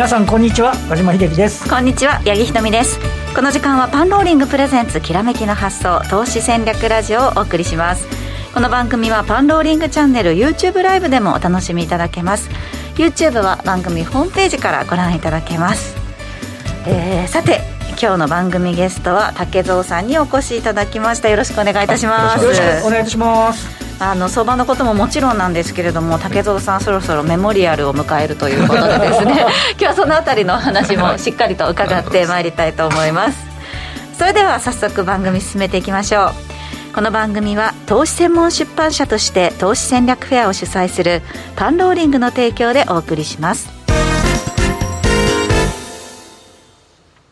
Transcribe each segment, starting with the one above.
皆さんこんにちは和島秀樹です。こんにちは八木ひとみです。この時間はパンローリングプレゼンツきらめきの発想投資戦略ラジオをお送りします。この番組はパンローリングチャンネル YouTube ライブでもお楽しみいただけます。YouTube は番組ホームページからご覧いただけます、えー、さて今日の番組ゲストは竹蔵さんにお越しいただきました。よろしくお願いいたします。よろしくお願いいたしますあの相場のことももちろんなんですけれども竹蔵さんそろそろメモリアルを迎えるということでですね 今日はそのあたりの話もしっかりと伺ってまいりたいと思います。それでは早速番組進めていきましょう。この番組は投資専門出版社として投資戦略フェアを主催するパンローリングの提供でお送りします。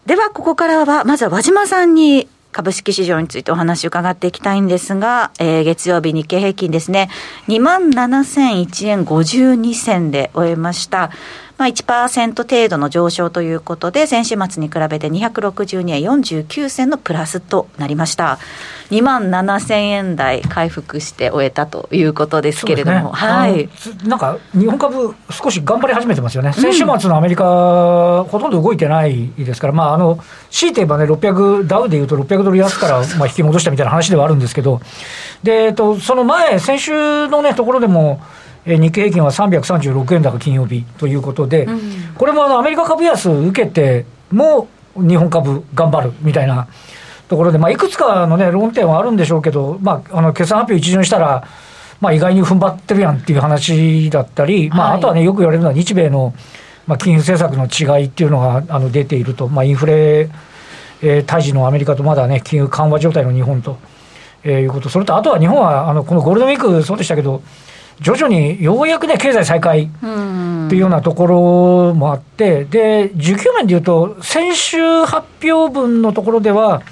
ではここからはまずは和島さんに株式市場についてお話を伺っていきたいんですが、えー、月曜日日経平均ですね、2万7001円52銭で終えました。まあ1%程度の上昇ということで、先週末に比べて262円49銭のプラスとなりました。2万7000円台回復して終えたということですけれども、ね、はい、なんか日本株、少し頑張り始めてますよね、先週末のアメリカ、ほとんど動いてないですから、まあ、あの強いて言えばね、600、ダウでいうと600ドル安からまあ引き戻したみたいな話ではあるんですけど、でえっと、その前、先週の、ね、ところでも、日経平均は336円高金曜日ということで、うん、これもあのアメリカ株安受けても、日本株頑張るみたいなところで、まあ、いくつかの、ね、論点はあるんでしょうけど、まあ、あの決算発表一巡したら、まあ、意外に踏ん張ってるやんっていう話だったり、まあ、あとはね、よく言われるのは日米の、まあ、金融政策の違いっていうのがあの出ていると、まあ、インフレ、えー、対峙のアメリカとまだね、金融緩和状態の日本と、えー、いうこと、それとあとは日本はあのこのゴールデンウィーク、そうでしたけど、徐々にようやくね、経済再開っていうようなところもあって、で、需給面でいうと、先週発表分のところでは、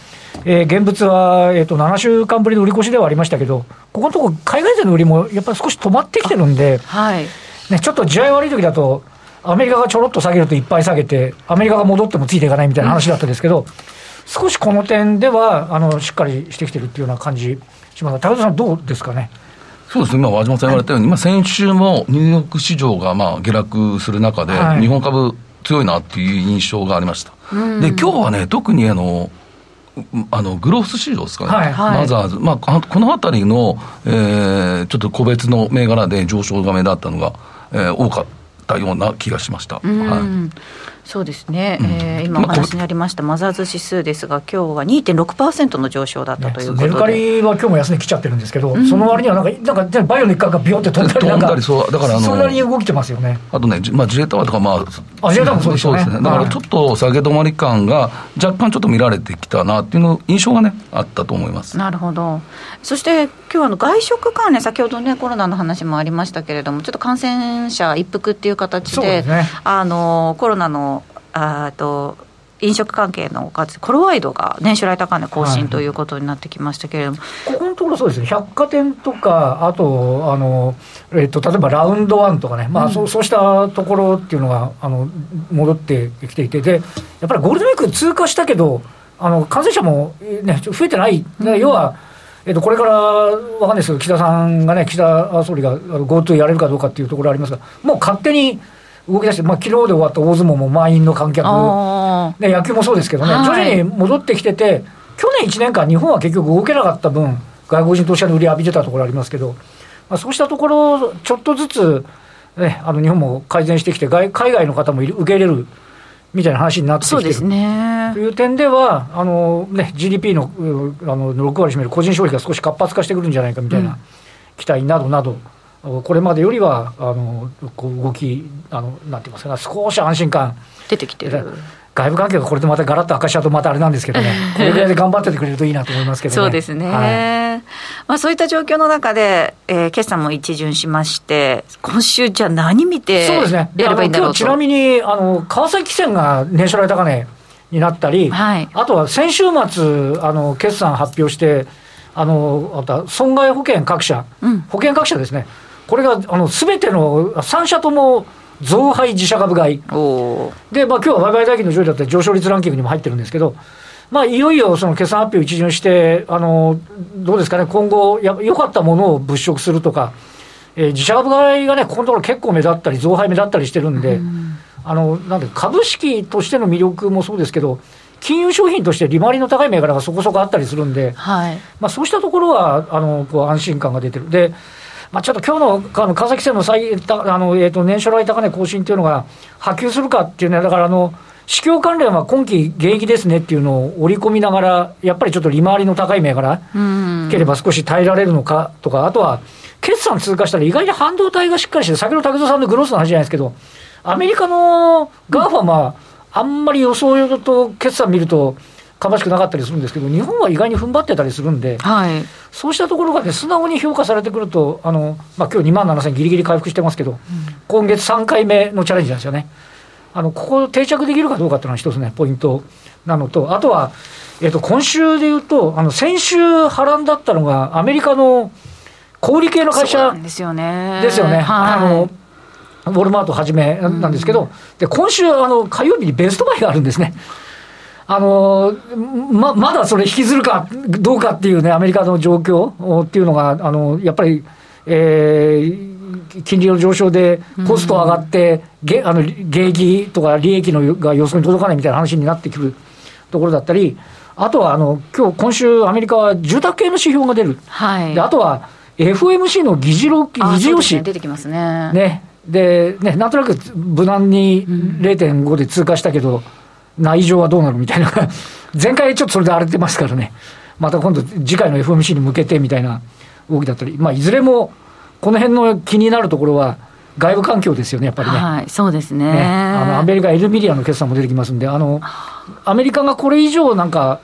えー、現物は、えーと、7週間ぶりの売り越しではありましたけど、ここのところ、海外勢の売りもやっぱり少し止まってきてるんで、はい。ね、ちょっと地合い悪い時だと、アメリカがちょろっと下げるといっぱい下げて、アメリカが戻ってもついていかないみたいな話だったんですけど、うん、少しこの点ではあのしっかりしてきてるっていうような感じします。高田さん、どうですかね？そうですね、今、和島さん言われたように、はい、先週もニューヨーク市場がまあ下落する中で、はい、日本株強いなっていう印象がありました。で、今日はね、特にあの、あのグロース市場ですかね、はいはい、マザーズ、まあ、このあたりの、えー、ちょっと個別の銘柄で上昇が目立ったのが、えー、多かったような気がしました。はいそうですね、うん、えー、今お話にありましたマザーズ指数ですが、今日は2.6%の上昇だったということで、メルカリは今日も安値来ちゃってるんですけど、うん、その割にはなんか、なんかバイオの一角がビヨって飛んだりなんか、そうだからあのそれなりに動きてますよね。あとね、まあ、自衛隊とか、まあ、あ自衛隊もそうですね。ですね、だからちょっと下げ止まり感が若干ちょっと見られてきたなっていうの印象がね、あったと思います。なるほど、そして今日あの外食関連、先ほどね、コロナの話もありましたけれども、ちょっと感染者一服っていう形で、でね、あのコロナのあと飲食関係のコロワイドが年初来高値更新ということになってきましたけれども、はい、ここのところそうですね、百貨店とか、あと、あのえっと、例えばラウンドワンとかね、まあ、うん、そうそうしたところっていうのがあの戻ってきていて、でやっぱりゴールデンウィーク通過したけど、あの感染者も、ね、増えてない、要は、えっと、これから分かんないですけど、岸田さんがね、岸田総理が GoTo やれるかどうかっていうところありますが、もう勝手に。動き出して、まあ昨日で終わった大相撲も満員の観客、ね、野球もそうですけどね、はい、徐々に戻ってきてて、去年1年間、日本は結局動けなかった分、外国人投資家の売り浴びてたところありますけど、まあ、そうしたところ、ちょっとずつ、ね、あの日本も改善してきて、外海外の方も受け入れるみたいな話になってきてる。ね、という点では、あのね、GDP のあの6割占める個人消費が少し活発化してくるんじゃないかみたいな期待などなど。これまでよりはあのこう動きあのなんて言いますか少し安心感。出てきてる。外部環境がこれでまたガラッと明かしちゃうとまたあれなんですけどね、これぐらいで頑張っててくれるといいなと思いますけど、ね、そうですね、はい、まあ、そういった状況の中で、えー、決算も一巡しまして、今週、じゃあ何見てやればいいんだろうと。ちなみにあの川崎汽船が年初来高値になったり、はい、あとは先週末、あの決算発表して、あのあと損害保険各社、うん、保険各社ですね。これがすべての3社とも増配自社株買い、で、まあ今日は売買代金の上位だった上昇率ランキングにも入ってるんですけど、まあ、いよいよその決算発表一巡して、あのどうですかね、今後、や良かったものを物色するとか、えー、自社株買いがね、ここのところ結構目立ったり、増配目立ったりしてるんで、ん。あのなんで株式としての魅力もそうですけど、金融商品として利回りの高い銘柄がそこそこあったりするんで、はい。まあ、そうしたところはあのこう安心感が出てる。でまあ、ちょっと今日のあの川崎線の最あの、えーと、年初来高値更新っていうのが波及するかっていうね、だからあの、市況関連は今期現役ですねっていうのを織り込みながら、やっぱりちょっと利回りの高い銘柄、ければ少し耐えられるのかとか、あとは決算通過したら意外に半導体がしっかりして、先ほど竹蔵さんのグロースの話じゃないですけど、アメリカの GAFA まあ、あんまり予想と決算見ると、芳しくなかったりするんですけど、日本は意外に踏ん張ってたりするんで、はい、そうしたところがね、素直に評価されてくると、あのまあ今日2万7000ぎりぎり回復してますけど、うん、今月3回目のチャレンジなんですよね。あのここ定着できるかどうかっていうのは一つね、ポイントなのと、あとは、えっと、今週でいうと、あの先週波乱だったのが、アメリカの小売系の会社ですよね。ですよね。はい、あのウォルマートはじめなんですけど、うん、で今週あの、火曜日にベストバイがあるんですね。あのままだそれ引きずるかどうかっていうね、アメリカの状況っていうのが、あのやっぱり、えー、金利の上昇でコスト上がって、うん、あの利益とか利益のが予想に届かないみたいな話になってくるところだったり、あとはあの今日今週、アメリカは住宅系の指標が出る、はい、であとは FMC の議事録議事要旨、ね、出てきますね。ね。でね、なんとなく無難に0.5で通過したけど、内情はどうなるみたいな。前回ちょっとそれで荒れてますからね、また今度、次回の FMC に向けてみたいな動きだったり、まあ、いずれもこの辺の気になるところは、外部環境ですよね、やっぱりね。はい、そうですね、ね、あのアメリカ、エルミリアの決算も出てきますんで、あのアメリカがこれ以上なんか、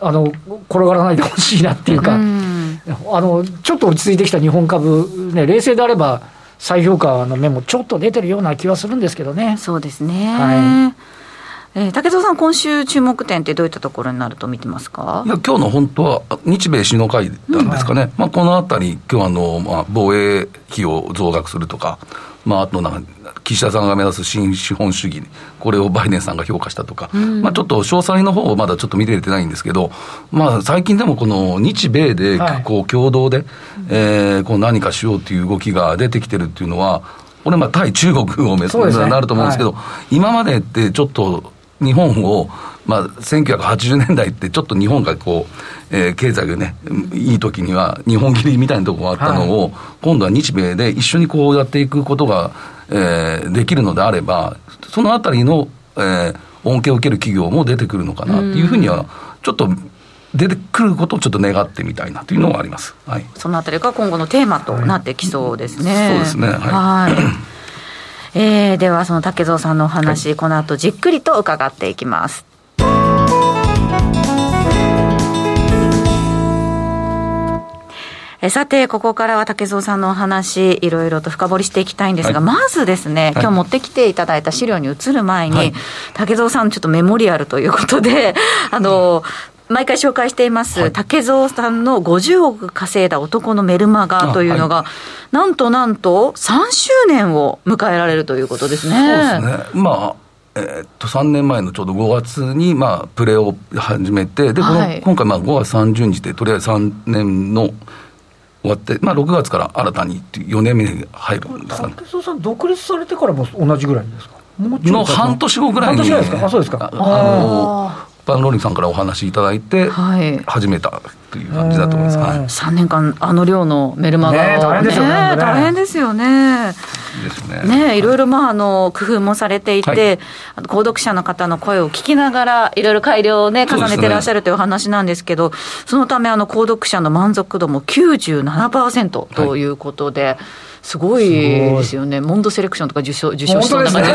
あの転がらないでほしいなっていうか、うあのちょっと落ち着いてきた日本株、ね、冷静であれば、再評価の面もちょっと出てるような気はするんですけどね。そうですね、はいえー、竹蔵さん、今週注目点ってどういったところになると見てますか？いや今日の本当は、日米首脳会なんですかね、うん、まあ、このあたり、今日あの、まあ、防衛費を増額するとか、まあ、あとなんか、岸田さんが目指す新資本主義、これをバイデンさんが評価したとか、うん、まあ、ちょっと詳細の方をまだちょっと見れてないんですけど、まあ、最近でもこの日米でこう共同で、はい、えー、こう何かしようという動きが出てきてるっていうのは、これ、まあ対中国を目指すなると思うんですけど、はい、今までってちょっと、日本を、まあ、1980年代ってちょっと日本がこう、えー、経済がね、いい時には日本切りみたいなところがあったのを、はい、今度は日米で一緒にこうやっていくことが、えー、できるのであれば、そのあたりの、えー、恩恵を受ける企業も出てくるのかなっていうふうには、ちょっと出てくることをちょっと願ってみたいなというのはあります、はい、そのあたりが今後のテーマとなってきそうですね。はい、そうですね。はい えー、ではその竹蔵さんのお話、はい、この後じっくりと伺っていきます。えさて、ここからは竹蔵さんのお話、いろいろと深掘りしていきたいんですが、はい、まずですね、今日持ってきていただいた資料に移る前に、はい、竹蔵さん、ちょっとメモリアルということで、あの、毎回紹介しています、はい、竹蔵さんの50億稼いだ男のメルマガというのが、はい、なんとなんと3周年を迎えられるということですね。そうですね。まあえー、っと3年前のちょうど5月に、まあ、プレーを始めて、で、この、はい、今回、まあ、5月30日で、とりあえず3年の終わって、まあ、6月から新たにって4年目に入るんですかね。竹さん、独立されてからも同じぐらいですか？の半年後ぐらいに。半年ぐらいですか？あ、そうですか。あのパンローリンさんからお話いただいて、始めたという感じだと思います、はい、3年間、あの量のメルマガを、ね、大変ですよね、ね、大変ですよね。ですね。ねい。ろいろ、まあ、あの工夫もされていて、はい、購読者の方の声を聞きながら、いろいろ改良をね、重ねてらっしゃるという話なんですけど、そのため、あの購読者の満足度も97%ということで。はいすごいですよね、モンドセレクションとか受賞受賞しそうな感じ、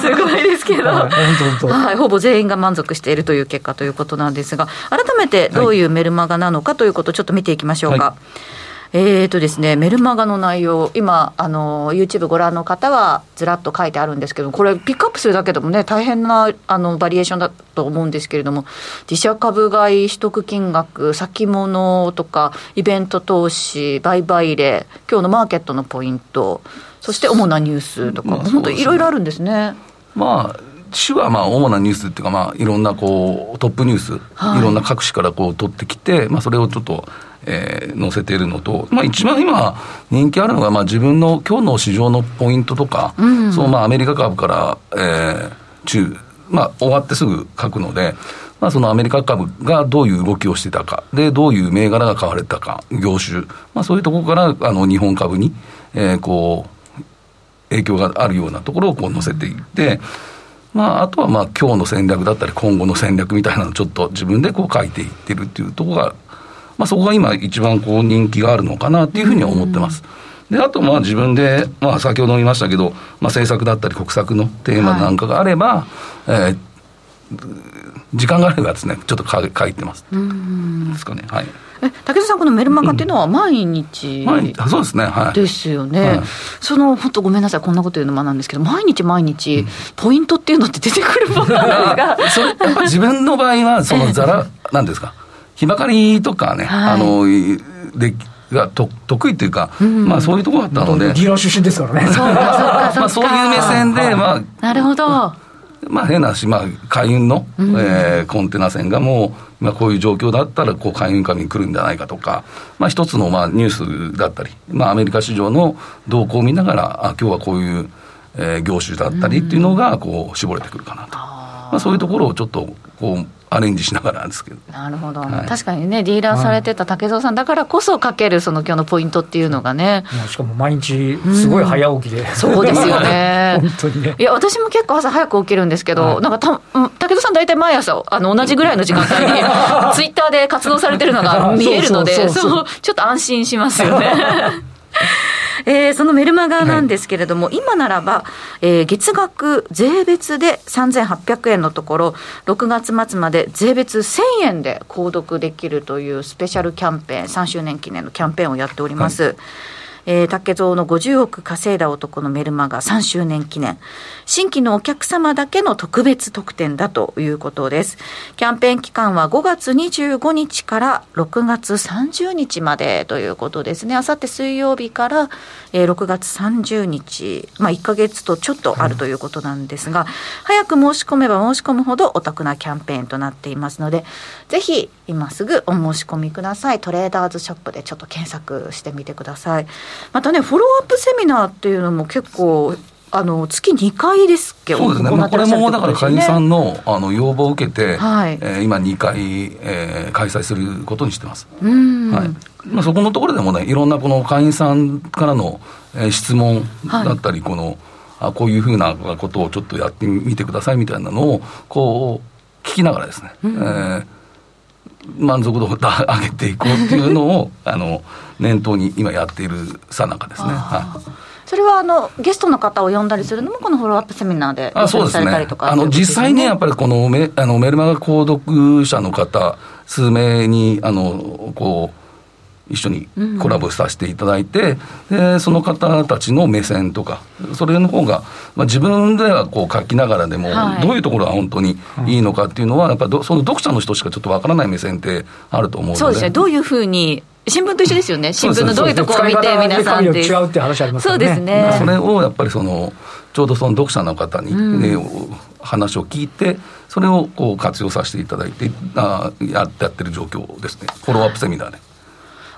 す すごいですけど、はい、ほぼ全員が満足しているという結果ということなんですが、改めてどういうメルマガなのかということをちょっと見ていきましょうか。はいえーとですね、メルマガの内容、今、あの YouTube ご覧の方はずらっと書いてあるんですけど、これ、ピックアップするだけでもね、大変なあのバリエーションだと思うんですけれども、自社株買い取得金額、先物とか、イベント投資、売買例、今日のマーケットのポイント、そして主なニュースとか、まあ、本当、いろいろあるんですね。まあ主はまあ主なニュースっていうか、まあ、いろんなこうトップニュース、はい、いろんな各紙からこう取ってきて、まあ、それをちょっとえー、載せているのと、まあ、一番今、人気あるのが、まあ、自分の今日の市場のポイントとか、うん、そうまあアメリカ株から、えー、中、まあ、終わってすぐ書くので、まあ、そのアメリカ株がどういう動きをしてたか、で、どういう銘柄が買われたか、業種、まあ、そういうところからあの日本株に、えー、こう、影響があるようなところをこう載せていって、まあ、あとはまあ今日の戦略だったり、今後の戦略みたいなのをちょっと自分でこう書いていってるっていうところが、まあ、そこが今、一番こう人気があるのかなっていうふうには思ってます。で、あとまあ自分で、まあ先ほども言いましたけど、まあ政策だったり国策のテーマなんかがあれば、はい、えー時間があればですね、ちょっと書いてます。ですかね。はい。え武田さん、このメルマガっていうのは毎日、うん、そうですね、はい、ですよね、はい、その本当、ごめんなさい、こんなこと言うのもなんですけど、毎日毎日、ポイントっていうのって出てくるものなんですか それやっぱ自分の場合は、そのざら、なんですか、日ばかりとかね、はい、あのでがと得意っていうか、うん、まあそういうところだったので。ディーラー出身ですからね。そうか、そうか、まあそういう目線で、まあ。なるほど。まあ、変な話、まあ、海運の、うん、えー、コンテナ船がもう、まあ、こういう状況だったら、こう、海運株に来るんじゃないかとか、まあ、一つの、まあ、ニュースだったり、まあ、アメリカ市場の動向を見ながら、あ、今日はこういう、えー、業種だったりっていうのが、こう、絞れてくるかなと。まあ、そういうところをちょっと、こう、アレンジしながらですけど。なるほど、はい、確かにね、ディーラーされてた竹蔵さんだからこそかける、その今日のポイントっていうのがね、しかも毎日、すごい早起きで、うん、そうですよね、本当にね。いや、私も結構朝早く起きるんですけど、はい、なんかた竹蔵さん、大体毎朝、あの同じぐらいの時間帯に、ツイッターで活動されてるのが見えるので、ちょっと安心しますよね。えー、そのメルマガなんですけれども、はい、今ならば、えー、月額税別で3800円のところ、6月末まで税別1000円で購読できるというスペシャルキャンペーン、3周年記念のキャンペーンをやっております。はいえー、竹蔵の50億稼いだ男のメルマガ3周年記念。新規のお客様だけの特別特典だということです。キャンペーン期間は5月25日から6月30日までということですね。あさって水曜日から、えー、6月30日、まあ1か月とちょっとあるということなんですが、早く申し込めば申し込むほどお得なキャンペーンとなっていますので、ぜひ今すぐお申し込みください。トレーダーズショップでちょっと検索してみてください。またね、フォローアップセミナーっていうのも結構、あの月2回ですけど、そうですね、まあ、これもだから、会員さんのあの要望を受けて、はい、えー、今、2回、えー、開催することにしてます。うん。はい。まあ、そこのところでもね、いろんなこの会員さんからの、えー、質問だったり、この、あこういうふうなことをちょっとやってみてくださいみたいなのを、こう、聞きながらですね、うん、えー満足度を上げていこうっていうのを あの念頭に今やっているさなかですね。はい。それはあのゲストの方を呼んだりするのも、このフォローアップセミナーであそうですね、あの実際ね、やっぱりこのメあのメルマガ購読者の方、数名にあのこう一緒にコラボさせていただいて、うん、でその方たちの目線とか、それの方が、まあ、自分ではこう書きながらでも、はい、どういうところが本当にいいのかっていうのは、やっぱりその読者の人しかちょっとわからない目線ってあると思うので。そうですね。どういうふうに新聞と一緒ですよね、新聞のどういうところを見て、皆さんって違うって話ありますね。そうですね。それをやっぱりその、ちょうどその読者の方に、ね、うん、話を聞いて、それをこう活用させていただいてあやってやってる状況ですね、フォローアップセミナーで。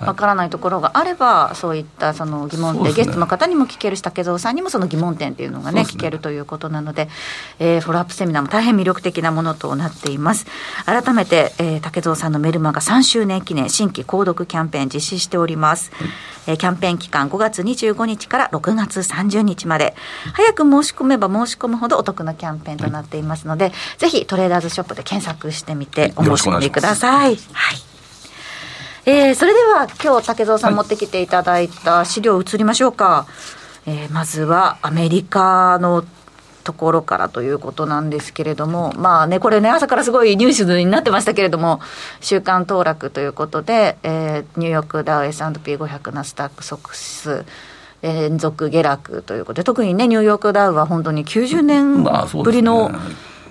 わからないところがあれば、そういったその疑問点、ね、ゲストの方にも聞けるし、竹蔵さんにもその疑問点っていうのがね、ね。聞けるということなので、えー、フォローアップセミナーも大変魅力的なものとなっています。改めて、えー、竹蔵さんのメルマガ3周年記念新規購読キャンペーン実施しております。はい、えー、キャンペーン期間5月25日から6月30日まで、早く申し込めば申し込むほどお得なキャンペーンとなっていますので、はい、ぜひトレーダーズショップで検索してみてお申し込みください。はいえー、それでは今日竹蔵さん持ってきていただいた資料移りましょうか、えー、まずはアメリカのところからということなんですけれども、まあね、これね、朝からすごいニュースになってましたけれども、週間騰落ということで、えー、ニューヨークダウ S&P500 ナスダックソックス、連続下落ということで、特にね、ニューヨークダウは本当に90年ぶりの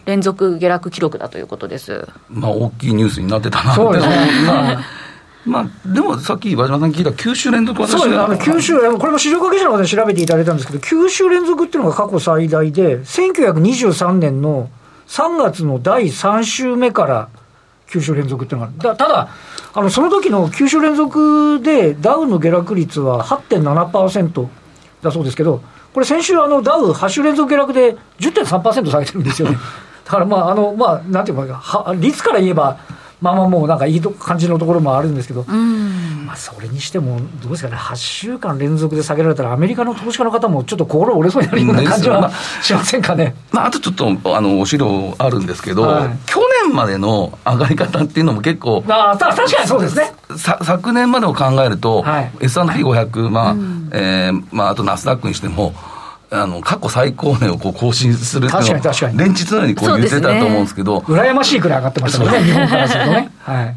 連続下落記録だということです。まあ、大きいニュースになってたなそうですね まあ、でもさっき和島さん聞いた9週連続そうですね、あの9週、これも市場関係者の方に調べていただいたんですけど、9週連続っていうのが過去最大で、1923年の3月の第3週目から9週連続っていうのがある。だただ、あのその時の9週連続で、ダウの下落率は8.7%だそうですけど、これ、先週、あのダウ8週連続下落で10.3%下げてるんですよね。だからまあ、あのまあ、なんていうか、率から言えば、まあまあもうなんかいい感じのところもあるんですけど、まあそれにしても、どうですかね、8週間連続で下げられたら、アメリカの投資家の方もちょっと心折れそうになるような感じはしませんかね。まあ、あとちょっとあのお資料あるんですけど、はい、去年までの上がり方っていうのも結構、あ確かにそうですね。さ昨年までを考えると、はい、S&P500、まあ、うん、えー、まあ、あとナスダックにしても、あの過去最高値をこう更新するっていうのを連日のようにこう言ってたと思うんですけど、ね、羨ましいくらい上がってましたね、日本からするとね。はい。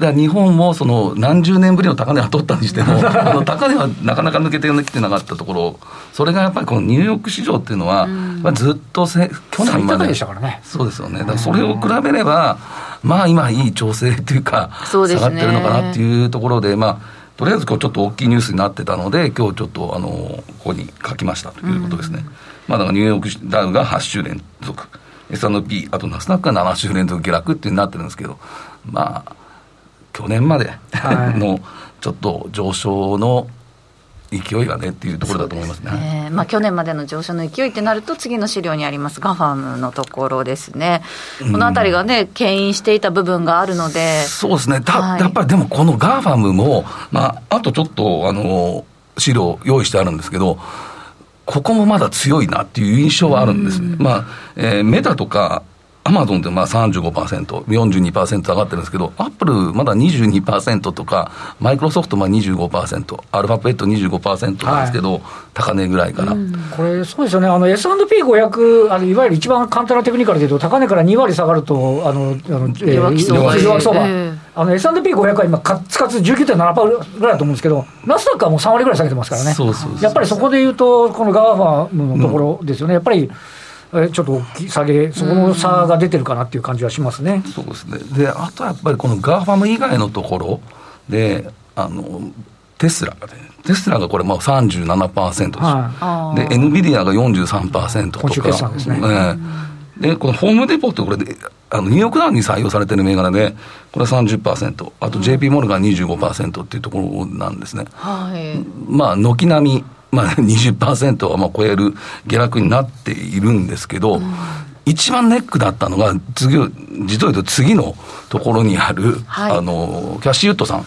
だ日本もその何十年ぶりの高値は取ったにしても、あの高値はなかなか抜けてきてなかったところ、それがやっぱりこのニューヨーク市場っていうのは、まあ、ずっとせ去年まで。でしたからね。そうですよね。だからそれを比べれば、まあ今いい調整っていうか、下がってるのかなっていうところで、まあ、とりあえず今日ちょっと大きいニュースになってたので、今日ちょっとあのここに書きましたということですね。うん、まあ、だからニューヨークダウが8週連続、S&P、あとナスダックが7週連続下落っていうになってるんですけど、まあ、去年まで のちょっと上昇の勢いがねっていうところだと思いますね。すねまあ、去年までの上昇の勢いってなると、次の資料にありますガファムのところですね、このあたりがね、牽引していた部分があるので。そうですね、はい、やっぱりでもこのガファムも、まあ、あとちょっと、あの、資料用意してあるんですけど、ここもまだ強いなっていう印象はあるんですね。まあ、えー、メタとか、アマゾンでまあ35%、42%上がってるんですけど、アップルまだ22%とか、マイクロソフトまあ25%、アルファベット25%なんですけど、はい、高値ぐらいから。これ、そうですよね、あの S&P500、あのいわゆる一番簡単なテクニカルでいうと、高値から2割下がると、あのあの弱気相場、弱気相場、えー、あの S&P500 は今、カツカツ19.7%ぐらいだと思うんですけど、ナスダックはもう3割ぐらい下げてますからね、そうそうやっぱりそこでいうと、この GAFAM のところですよね、やっぱり。ちょっと大きい下げ、そこの差が出てるかなっていう感じはしますね。そうですね。であとやっぱりこの GAFAM 以外のところで、あのテスラがね、テスラがこれ、まあ37%です、はい、で、エヌビディアが43%とか、ですね。で、このホームデポってこれで、あのニューヨークダウンに採用されてる銘柄で、これは30%、あと JP モルガン25%っていうところなんですね。はい、まあ、軒並み、まあ 20%はまあ超える下落になっているんですけど、うん、一番ネックだったのが、次、実を言うと次のところにある、はい、あの、キャッシュユットさん。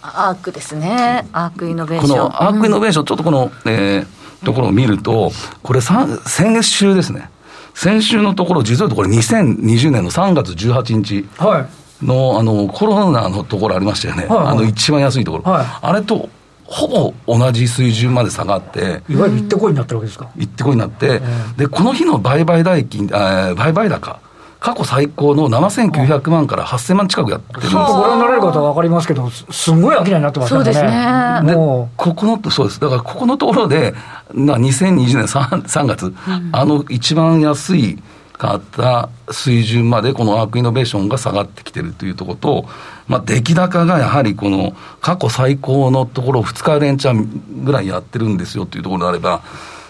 アークですね。アークイノベーション。このアークイノベーション、ちょっとこの、えー、ところを見ると、これ先週ですね。先週のところ、実はこれ2020年の3月18日の、はい、あの、コロナのところありましたよね。はいはい、あの、一番安いところ。はい、あれとほぼ同じ水準まで下がって、いわゆる行ってこいになってるわけですか？行ってこいになって、で、この日の売買代金、えー、売買高、過去最高の7900万から8000万近くやってるんですご覧になられる方は分かりますけど、すごい商いになってますね。そうですね。もうここの、そうです。だからここのところで、な2020年 3, 3月、うん、あの一番安い、かった水準までこのアークイノベーションが下がってきてるというところと、まあ、出来高がやはりこの過去最高のところを2日連チャンぐらいやってるんですよというところであれば、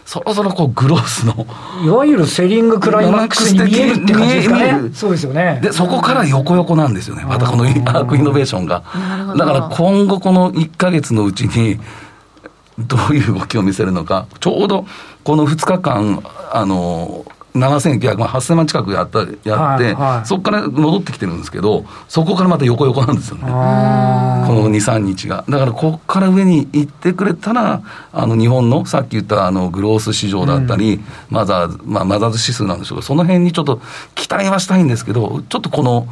そろそろこうグロースのいわゆるセリングクライマックスに見えるって感じですかね。そうですよね。で、そこから横横なんですよね。またこのアークイノベーションが。だから今後この1か月のうちに、どういう動きを見せるのか、ちょうどこの2日間、あの、7900万、8000万近くやったやって、はいはい、そこから戻ってきてるんですけど、そこからまた横横なんですよね、この2、3日が。だからここから上に行ってくれたら、あの日本のさっき言ったあのグロース市場だったり、うん、マザーズ、まあ、マザーズ指数なんでしょうけど、その辺にちょっと期待はしたいんですけど、ちょっとこの、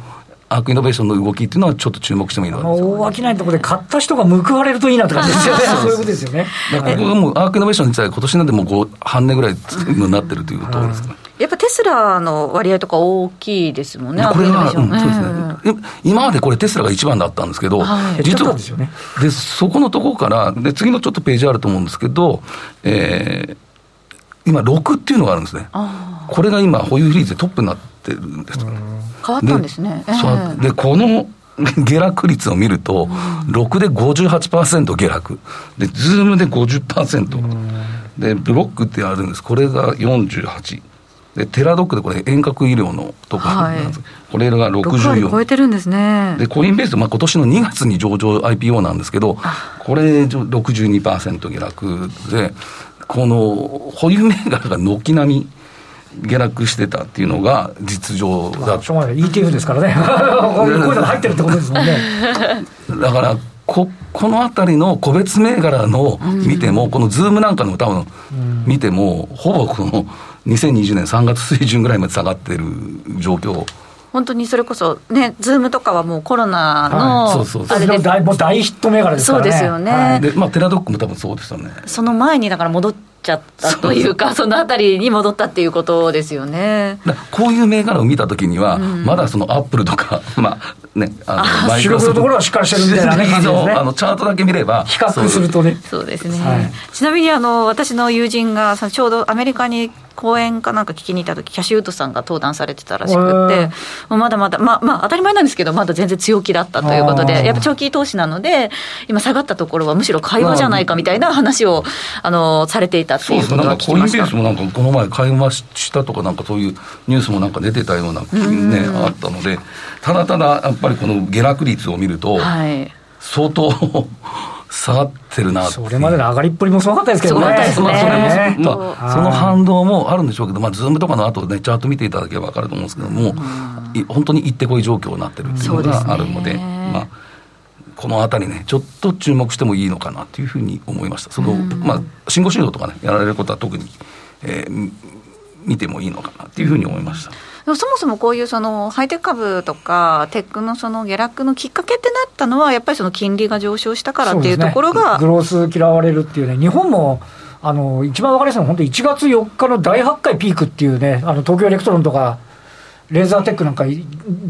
アークイノベーションの動きっていうのは、ちょっと注目してもいいのかな。大商いのところで買った人が報われるといいなって感じですよね、そういうことですよね。だからこもうアークイノベーション自体、今年なんでもう半年ぐらいになってるというところですかね。やっぱテスラの割合とか大きいですもんね、これが、うん、そうですね、今までこれ、テスラが一番だったんですけど、はい、実はで、ね、でそこのところからで、次のちょっとページあると思うんですけど、えー、今、 Rokuっていうのがあるんですね、これが今、保有比率でトップになってるんです。変わったんですね。で、えー、でこの下落率を見ると、 Rokuで58%下落、で、ズームで50%、で、ブロックってあるんです、これが48。でテラドックでこれ遠隔医療のところなんです、はい、これが64超えてるんですね。でコインベース、まあ、今年の2月に上場 IPO なんですけどこれ62%下落でこの保有銘柄が軒並み下落してたっていうのが実情だ、まあ、しょうがない。ETF ですからね。こういうのが入ってるってことですもんね。だからここのあたりの個別銘柄の見ても、うん、このズームなんかの多分見ても、ほぼこの2020年3月水準ぐらいまで下がってる状況。本当にそれこそね、ズームとかはもうコロナの、はい、そうそうそう大もう大ヒット銘柄ですからね。そうですよね。はい、で、まあ、テラドックも多分そうですよね。その前にだから戻っちゃったというか、そのあたりに戻ったっていうことですよね。こういう銘柄を見たときには、うん、まだそのアップルとか、まあ、ね、あの、主力のところはしっかりしてるみたいな、ね、あの、チャートだけ見れば。比較するとね。そうですね。はい、ちなみに、あの、私の友人が、ちょうどアメリカに講演かなんか聞きに行った時キャシュートさんが登壇されてたらしくて、もうまだまだ、まあまあ当たり前なんですけど、まだ全然強気だったということで、やっぱ長期投資なので、今下がったところはむしろ買い場じゃないかみたいな話を、あの、されていたっていうことは聞きました。そうなんかコインベースもなんかこの前買いましたとかなんかそういうニュースもなんか出てたような、ね、あったので、ただただやっぱりこの下落率を見ると、はい、相当下がってるなそれまでの上がりっぷりもすごかったですけどね。まあ、それも、まあ、その反動もあるんでしょうけど、まあ、ズームとかの後ね、チャート見ていただければ分かると思うんですけども、本当に行ってこい状況になってるっていうのがあるので、まあ、このあたりね、ちょっと注目してもいいのかなというふうに思いました。その、まあ、新興市場とかね、やられることは特に、えー、見てもいいのかなというふうに思いました。そもそもこういうそのハイテク株とか、テックのその下落のきっかけってなったのは、やっぱりその金利が上昇したからっていうところが、ね、グロース嫌われるっていうね、日本もあの一番分かりやすいのは、本当、1月4日の大発会ピークっていうね、あの東京エレクトロンとか、レーザーテックなんか、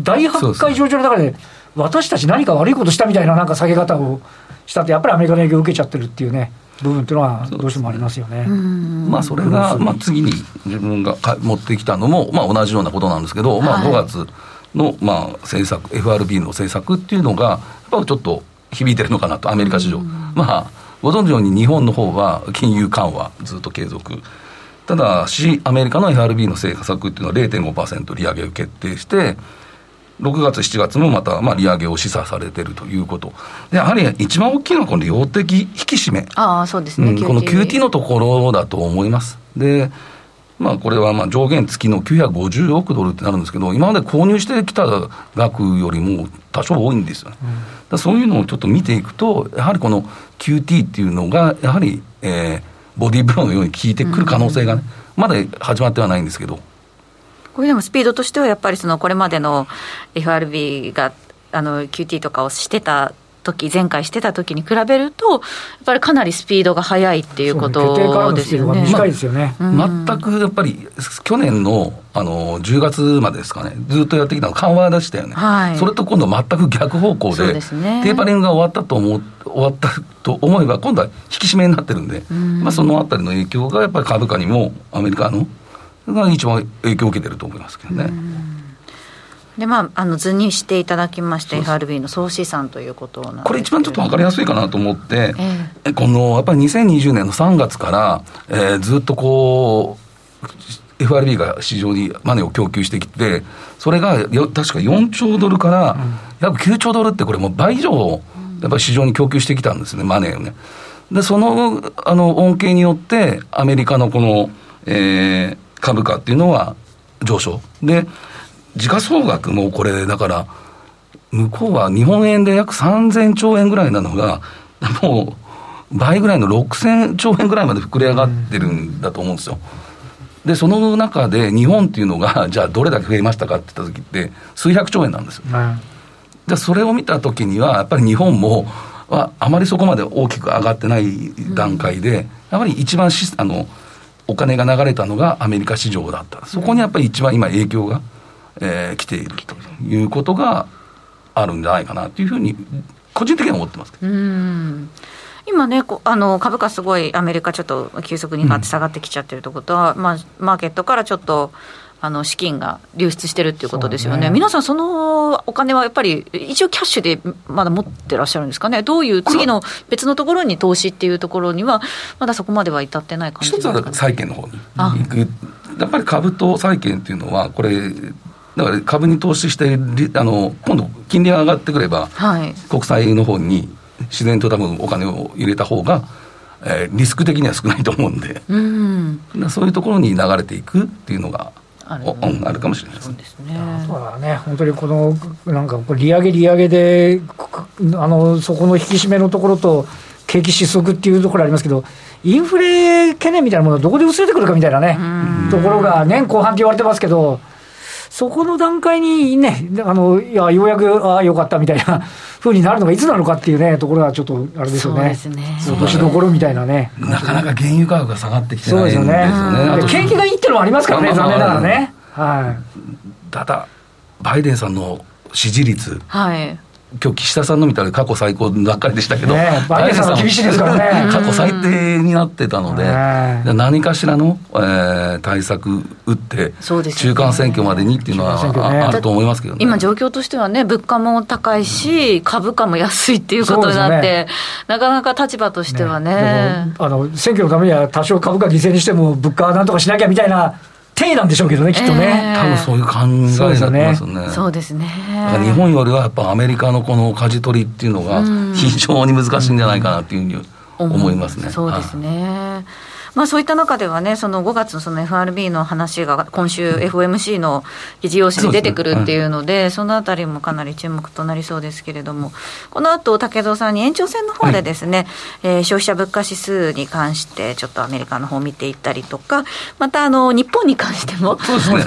大発会上場の中で、私たち何か悪いことしたみたいななんか下げ方をしたって、やっぱりアメリカの影響を受けちゃってるっていうね。部分っていうのはどうしてもありますよね。まあそれが、まあ、次に自分がか持ってきたのも、まあ、同じようなことなんですけど、まあ、5月の、まあ、政策 FRB の政策っていうのがやっぱちょっと響いてるのかなとアメリカ市場。まあご存知のように日本の方は金融緩和ずっと継続。ただし、アメリカの FRB の政策っていうのは0.5%利上げを決定して、6月、7月もまた、まあ、利上げを示唆されているということ、やはり一番大きいのは、この量的引き締め、あそうですね、うん、この QT のところだと思います。でまあ、これはまあ上限付きの950億ドルってなるんですけど、今まで購入してきた額よりも多少多いんですよね。うん、そういうのをちょっと見ていくと、やはりこの QT っていうのが、やはり、えー、ボディーブローのように効いてくる可能性がね、うん、まだ始まってはないんですけど。これでもスピードとしてはやっぱりそのこれまでの FRB があの QT とかをしてた時前回してた時に比べると、やっぱりかなりスピードが速いっていうことですよね。短いですよね、ま全くやっぱり、去年のあの10月までですかね、ずっとやってきたの緩和でしたよね、はい、それと今度、全く逆方向で、でね、テーパリングが終わったと思終わったと思えば、今度は引き締めになってるんで、ん。まあ、そのあたりの影響がやっぱり株価にも、アメリカのが一番影響を受けてると思いますけどね。でまあ、あの図にしていただきまして、FRB の総資産ということなんこれ、一番ちょっと分かりやすいかなと思って、えー、このやっぱり2020年の3月から、えー、ずっとこう、FRB が市場にマネーを供給してきて、それがよ確か4兆ドルから約9兆ドルって、これ、もう倍以上、やっぱり市場に供給してきたんですね、マネーをね。で、そのあの恩恵によって、アメリカのこの、えー、株価っていうのは上昇。で、時価総額もこれ、だから、向こうは日本円で約3000兆円ぐらいなのが、もう倍ぐらいの6000兆円ぐらいまで膨れ上がってるんだと思うんですよ。で、その中で日本っていうのが、じゃあどれだけ増えましたかって言った時って、数百兆円なんですよ。じゃあそれを見た時には、やっぱり日本も、はあまりそこまで大きく上がってない段階で、やっぱり一番しあのお金が流れたのがアメリカ市場だった、そこにやっぱり一番今、影響が、えー、来ているということがあるんじゃないかなというふうに、個人的には思ってますけど。今ね、あの株価すごいアメリカちょっと急速に下がってきちゃってるということは、うん、まあ、マーケットからちょっとあの資金が流出してるっていうことですよね、ね。皆さん、そのお金はやっぱり、一応キャッシュでまだ持ってらっしゃるんですかね、どういう次の 別のところに投資っていうところには、まだそこまでは至ってない感じ一つは債券の方に行く。やっぱり株と債券っていうのは、これ、だから株に投資してあの、今度、金利が上がってくれば、はい、国債の方に自然と多分お金を入れた方が、えー、リスク的には少ないと思うんで、うん、そういうところに流れていくっていうのが。ある,、うん、あるかもしれないです。ね。そうね。あね、本当にこのなんか利上げ、利上げであの、そこの引き締めのところと、景気失速っていうところありますけど、インフレ懸念みたいなものはどこで薄れてくるかみたいなね、ところが年後半って言われてますけど、そこの段階にね、あのいやようやく、ああ、よかったみたいなふうになるのがいつなのかっていうね、ところがちょっとあれですよね、そうですね。落としどころみたいなね。なかなか原油価格が下がってきてないんですよね。景気がいいっていうのもありますからね、残念ながらね。はい、ただ、バイデンさんの支持率、はい今日岸田さんの見たら過去最高ばっかりでしたけど、ね、バイデンさんは厳しいですからね。過去最低になってたので、何かしらの、えー、対策打って、中間選挙までにっていうのは、ね、あると思いますけどね。今、状況としてはね、物価も高いし、株価も安いっていうことになって、ね、なかなか立場としてはね。あの選挙のためには多少株価犠牲にしても、物価はなんとかしなきゃみたいな。体なんでしょうけどね、きっとね。多分そういう考えになってますね。そうですね。日本よりはやっぱアメリカのこの舵取りっていうのが非常に難しいんじゃないかなっていうふうに思いますね。そうですね。まあ、そういった中ではね、その5月のその FRB の話が今週 FOMC の議事要旨に出てくるっていうので、そのあたりもかなり注目となりそうですけれども、この後、竹蔵さんに延長戦の方でですね、えー、消費者物価指数に関して、ちょっとアメリカの方を見ていったりとか、またあの日本に関しても、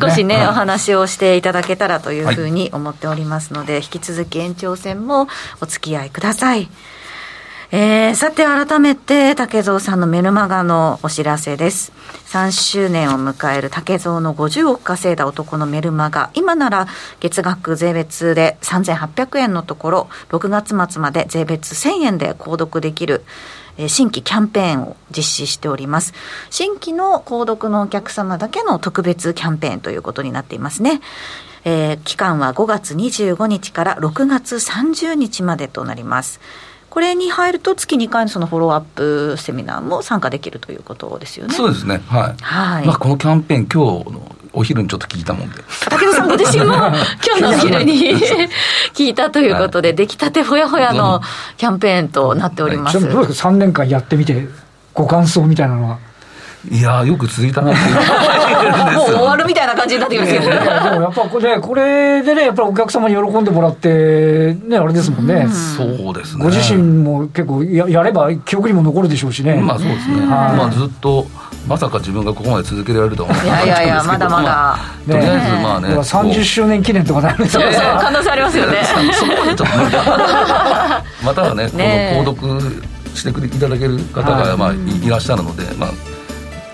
少しね、お話をしていただけたらというふうに思っておりますので、引き続き延長戦もお付き合いください。えー、さて改めて竹蔵さんのメルマガのお知らせです3周年を迎える竹蔵の50億稼いだ男のメルマガ今なら月額税別で3800円のところ6月末まで税別1000円で購読できる新規キャンペーンを実施しております。新規の購読のお客様だけの特別キャンペーンということになっていますね。えー、期間は5月25日から6月30日までとなります。これに入ると月2回のそのフォローアップセミナーも参加できるということですよね。そうですね。はい。はい。まあこのキャンペーン今日のお昼にちょっと聞いたもんで。竹野さんご自身も 今日のお昼に聞いたということで、出来たてほやほやのキャンペーンとなっております。どうですか、3年間やってみて、ご感想みたいなのは？いやよく続いたなっていう。もう終わるみたいな感じになってきますけど、ね、でもやっぱこれこれでねやっぱりお客様に喜んでもらってねあれですもんね、そうですね。ご自身も結構ややれば記憶にも残るでしょうしね。まあそうですね、まあずっとまさか自分がここまで続けられるとは思ってなかったんですけど。いやいやまだまだ、まあ、とりあえずまあね30周年記念とかなるんですよ。可能性ありますよね。そこまでちょっとまたはねこの購読してくれいただける方がまあいらっしゃるのでまあ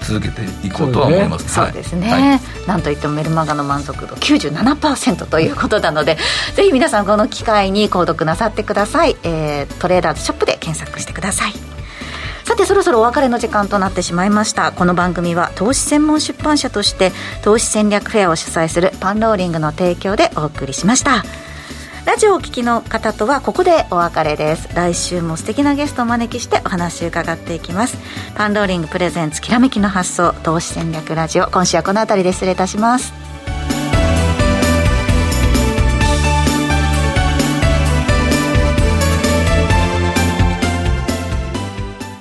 続けていこうとは思います、そうですね、はい、なんといってもメルマガの満足度97%ということなのでぜひ皆さんこの機会に購読なさってください、えー、トレーダーズショップで検索してください。さてそろそろお別れの時間となってしまいました。この番組は投資専門出版社として投資戦略フェアを主催するパンローリングの提供でお送りしましたラジオをお聞きの方とはここでお別れです。来週も素敵なゲストをお招きしてお話伺っていきます。パンローリングプレゼンツきらめきの発想投資戦略ラジオ。今週はこの辺りで失礼いたします。